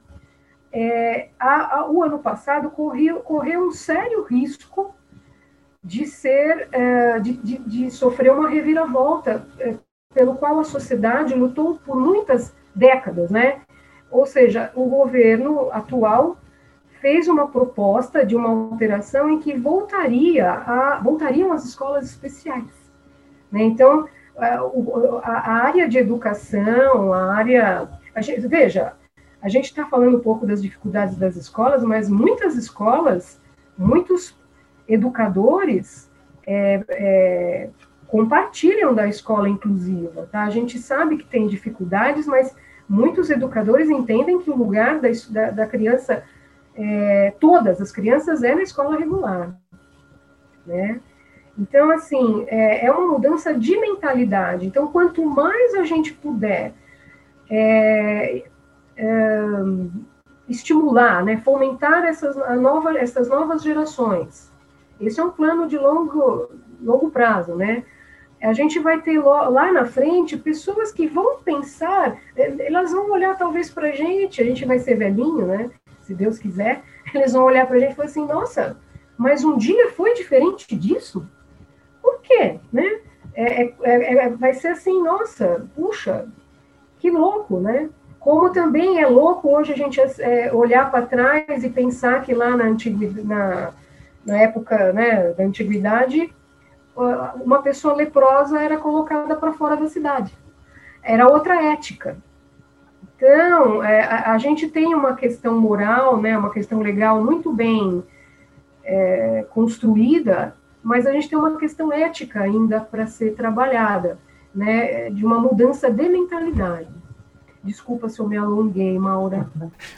é, a, a, o ano passado correu, correu um sério risco de ser, é, de, de, de, sofrer uma reviravolta é, pelo qual a sociedade lutou por muitas décadas, né? Ou seja, o governo atual fez uma proposta de uma alteração em que voltaria a, voltariam as escolas especiais. Né? Então, a, a, área de educação, a área. A gente, veja, a gente está falando um pouco das dificuldades das escolas, mas muitas escolas, muitos educadores é, é, compartilham da escola inclusiva. Tá? A gente sabe que tem dificuldades, mas muitos educadores entendem que o lugar da, da, da criança, é, todas as crianças, é na escola regular. Né? Então, assim, é, é, uma mudança de mentalidade. Então, quanto mais a gente puder é, é, estimular, né, fomentar essas, nova, essas novas gerações, esse é um plano de longo, longo prazo, né? a gente vai ter lá na frente pessoas que vão pensar, eh, elas vão olhar talvez para a gente, a gente vai ser velhinho, né? Se Deus quiser, (laughs) eles vão olhar para a gente e falar assim: nossa, mas um dia foi diferente disso? Quê? Né? É, é, é, é vai ser assim: nossa, puxa, que louco, né? Como também é louco hoje a gente é, olhar para trás e pensar que lá na, antiguidade, na, na época né, da antiguidade uma pessoa leprosa era colocada para fora da cidade. Era outra ética. Então, é, a, a, gente tem uma questão moral, né, uma questão legal muito bem é, construída, mas a gente tem uma questão ética ainda para ser trabalhada, né, de uma mudança de mentalidade. Desculpa se eu me alonguei, Maura.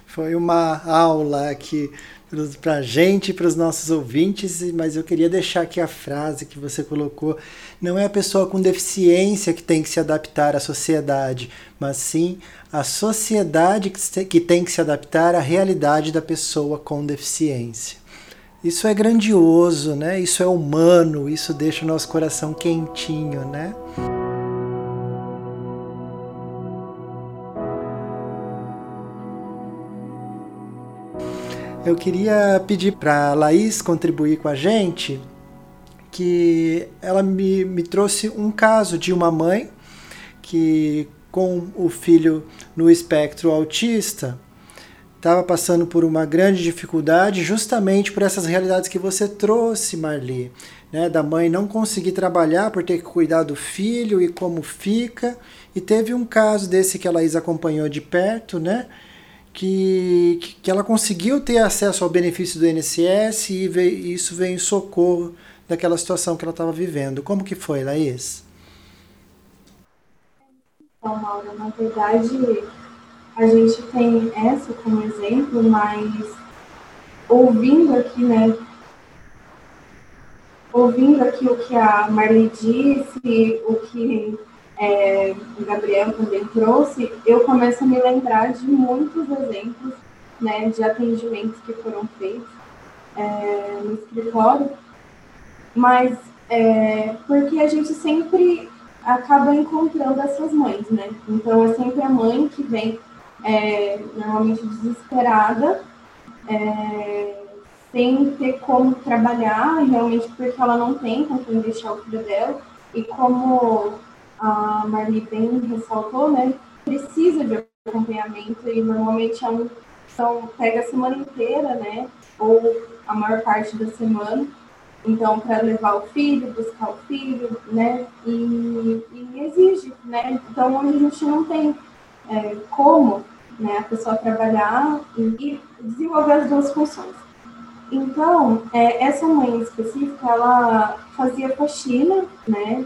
Foi uma aula aqui para a gente e para os nossos ouvintes, mas eu queria deixar aqui a frase que você colocou. Não é a pessoa com deficiência que tem que se adaptar à sociedade, mas sim a sociedade que tem que se adaptar à realidade da pessoa com deficiência. Isso é grandioso, né? Isso é humano, isso deixa o nosso coração quentinho, né? Eu queria pedir para Laís contribuir com a gente, que ela me, me trouxe um caso de uma mãe que, com o filho no espectro autista, estava passando por uma grande dificuldade justamente por essas realidades que você trouxe, Marli. Né, da mãe não conseguir trabalhar por ter que cuidar do filho e como fica. E teve um caso desse que a Laís acompanhou de perto, né? que, que ela conseguiu ter acesso ao benefício do INSS e veio, isso veio em socorro daquela situação que ela estava vivendo. Como que foi, Laís? Então, Maura, na verdade, a gente tem essa como exemplo, mas ouvindo aqui, né, ouvindo aqui o que a Marli disse, o que é, o Gabriel também trouxe, eu começo a me lembrar de muitos exemplos né, de atendimentos que foram feitos é, no escritório, mas é, porque a gente sempre acaba encontrando essas mães, né? Então é sempre a mãe que vem é, normalmente desesperada, é, sem ter como trabalhar, realmente porque ela não tem com quem deixar o filho dela. E como a Marli bem ressaltou, né? Precisa de acompanhamento e normalmente é um, então pega a semana inteira, né? Ou a maior parte da semana então, para levar o filho, buscar o filho, né? E, e, exige, né? Então, a gente não tem é, como né, a pessoa trabalhar e, desenvolver as duas funções. Então, é, essa mãe específica, ela fazia faxina, né?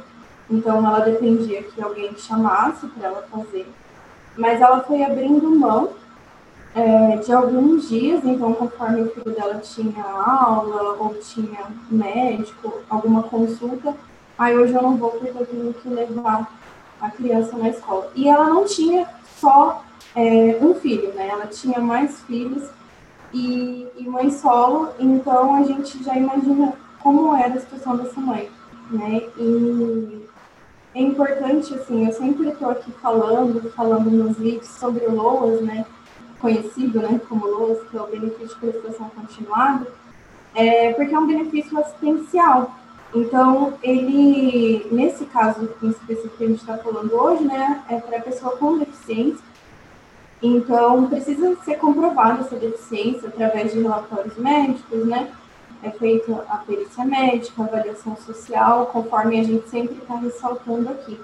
Então, ela dependia que alguém chamasse para ela fazer. Mas ela foi abrindo mão é, de alguns dias, então conforme o filho dela tinha aula ou tinha médico, alguma consulta, aí hoje eu não vou porque eu tenho que levar a criança na escola. E ela não tinha só é, um filho, né? Ela tinha mais filhos e, e mãe solo, então a gente já imagina como era a situação dessa mãe, né? E é importante, assim, eu sempre estou aqui falando, falando nos vídeos sobre o LOAS, né? conhecido né, como LOAS, que é o benefício de prestação continuada, é, porque é um benefício assistencial. Então, ele, nesse caso em específico que a gente está falando hoje, né, é para a pessoa com deficiência. Então, precisa ser comprovada essa deficiência através de relatórios médicos, né? É feita a perícia médica, a avaliação social, conforme a gente sempre está ressaltando aqui.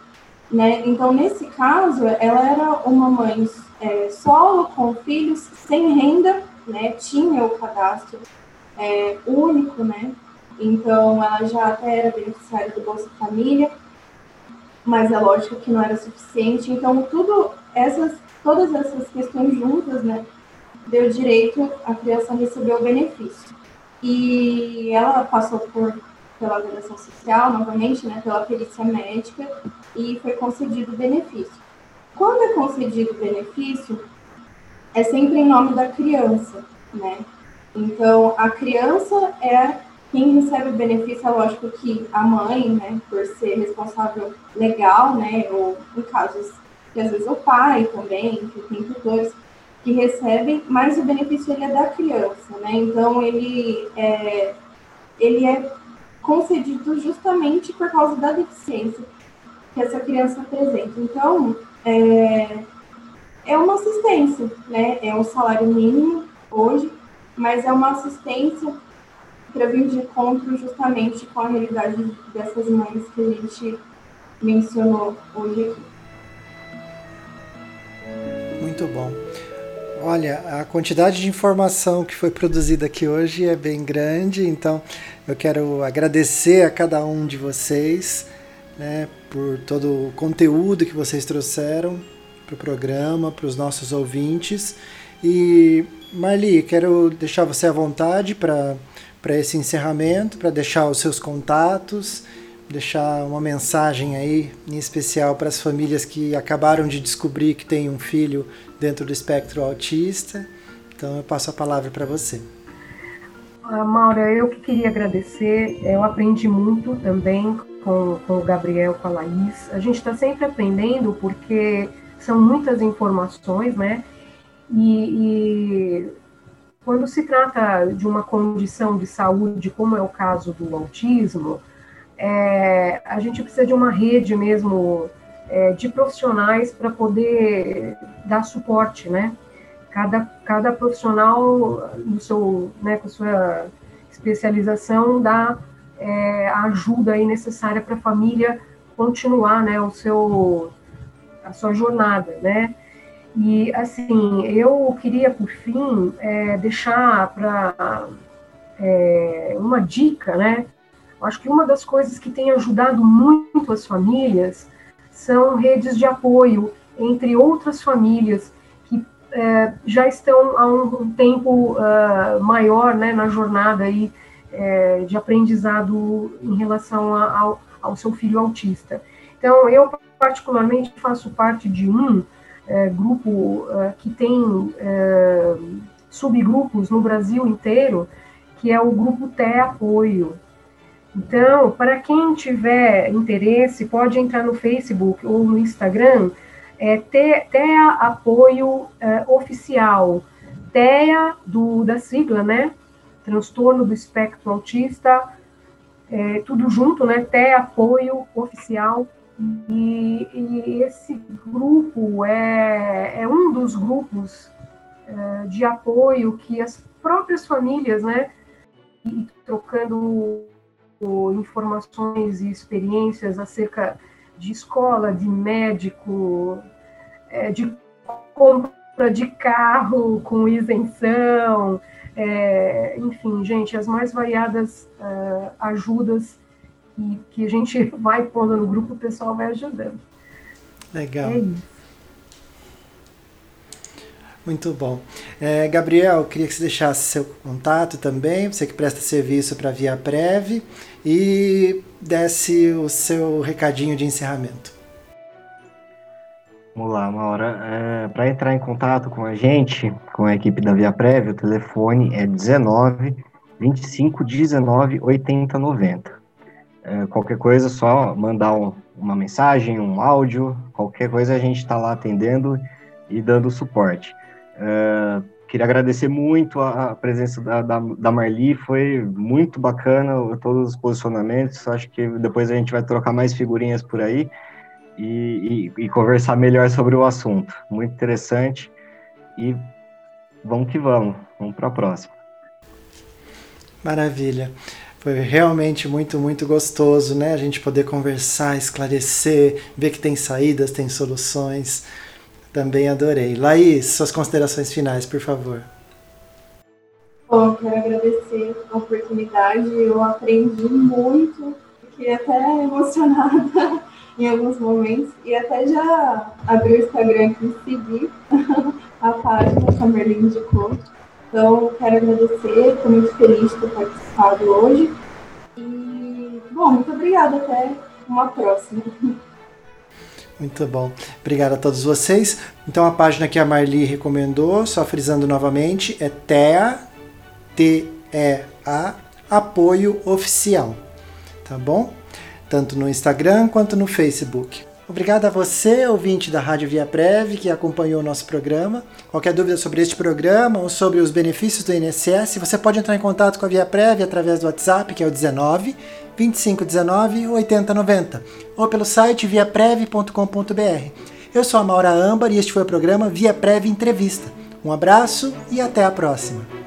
Né? Então, nesse caso, ela era uma mãe é, solo, com filhos, sem renda, né? tinha o cadastro é, único, né? então ela já até era beneficiária do Bolsa Família, mas é lógico que não era suficiente. Então, tudo essas, todas essas questões juntas, né, deu direito à criança receber o benefício. E ela passou por pela avaliação social, novamente, né, pela perícia médica, e foi concedido o benefício. Quando é concedido o benefício, é sempre em nome da criança, né? Então, a criança é quem recebe o benefício, é lógico que a mãe, né, por ser responsável legal, né, ou em casos que às vezes o pai também, que tem tutores, que recebem, mas o benefício ele é da criança, né? Então ele é, ele é concedido justamente por causa da deficiência que essa criança apresenta. Então, é, é uma assistência, né? É um salário mínimo hoje, mas é uma assistência para vir de encontro justamente com a realidade dessas mães que a gente mencionou hoje aqui. Muito bom. Olha, a quantidade de informação que foi produzida aqui hoje é bem grande, então eu quero agradecer a cada um de vocês né, por todo o conteúdo que vocês trouxeram para o programa, para os nossos ouvintes. E Marli, quero deixar você à vontade para esse encerramento, para deixar os seus contatos, deixar uma mensagem aí em especial para as famílias que acabaram de descobrir que tem um filho dentro do espectro autista. Então eu passo a palavra para você. Ah, Maura, eu que queria agradecer, eu aprendi muito também com, com o Gabriel, com a Laís. A gente está sempre aprendendo porque são muitas informações, né? E, e, quando se trata de uma condição de saúde, como é o caso do autismo, é, a gente precisa de uma rede mesmo é, de profissionais para poder dar suporte, né? Cada, cada profissional no seu, né, com sua especialização dá é, a ajuda aí necessária para a família continuar, né, o seu, a sua jornada, né? E assim, eu queria por fim é, deixar para é, uma dica, né? Acho que uma das coisas que tem ajudado muito as famílias são redes de apoio entre outras famílias que é, já estão há um, tempo uh, maior né, na jornada aí, é, de aprendizado em relação a, ao, ao, seu filho autista. Então, eu particularmente faço parte de um é, grupo uh, que tem é, subgrupos no Brasil inteiro, que é o grupo TE Apoio. Então, para quem tiver interesse, pode entrar no Facebook ou no Instagram, é TEA Apoio é, Oficial, TEA do, da sigla, né? Transtorno do Espectro Autista, é, tudo junto, né? TEA Apoio Oficial. E, e esse grupo é, é um dos grupos é, de apoio que as próprias famílias, né? E trocando informações e experiências acerca de escola, de médico, é, de compra de carro com isenção, é, enfim, gente, as mais variadas uh, ajudas que, que a gente (laughs) vai pondo no grupo, o pessoal vai ajudando. Legal. É isso. Muito bom. É, Gabriel, queria que você deixasse seu contato também, você que presta serviço para a Via Prev, e desse o seu recadinho de encerramento. Vamos lá, Maura. É, para entrar em contato com a gente, com a equipe da Via Prev, o telefone é 19 25 19 80 90. É, qualquer coisa, só mandar um, uma mensagem, um áudio, qualquer coisa a gente está lá atendendo e dando suporte. É, queria agradecer muito a, presença da, da, da, Marli, foi muito bacana todos os posicionamentos. Acho que depois a gente vai trocar mais figurinhas por aí e, e, e conversar melhor sobre o assunto. Muito interessante. E vamos que vamos, vamos para a próxima. Maravilha. Foi realmente muito, muito gostoso, né? A gente poder conversar, esclarecer, ver que tem saídas, tem soluções. Também adorei. Laís, suas considerações finais, por favor. Bom, quero agradecer a oportunidade. Eu aprendi muito, fiquei até emocionada (laughs) em alguns momentos e até já abri o Instagram e segui (laughs) a página que a Merlin indicou. Então, quero agradecer, estou muito feliz de ter participado hoje. E, bom, muito obrigada. Até uma próxima. (laughs) Muito bom. Obrigado a todos vocês. Então a página que a Marli recomendou, só frisando novamente, é TEA, T-E-A, Apoio Oficial. Tá bom? Tanto no Instagram quanto no Facebook. Obrigado a você, ouvinte da Rádio Via Prev, que acompanhou o nosso programa. Qualquer dúvida sobre este programa ou sobre os benefícios do INSS, você pode entrar em contato com a Via Prev através do WhatsApp, que é o 19 2519 8090, ou pelo site viaprev.com.br. Eu sou a Maura Âmbar e este foi o programa Via Prev Entrevista. Um abraço e até a próxima.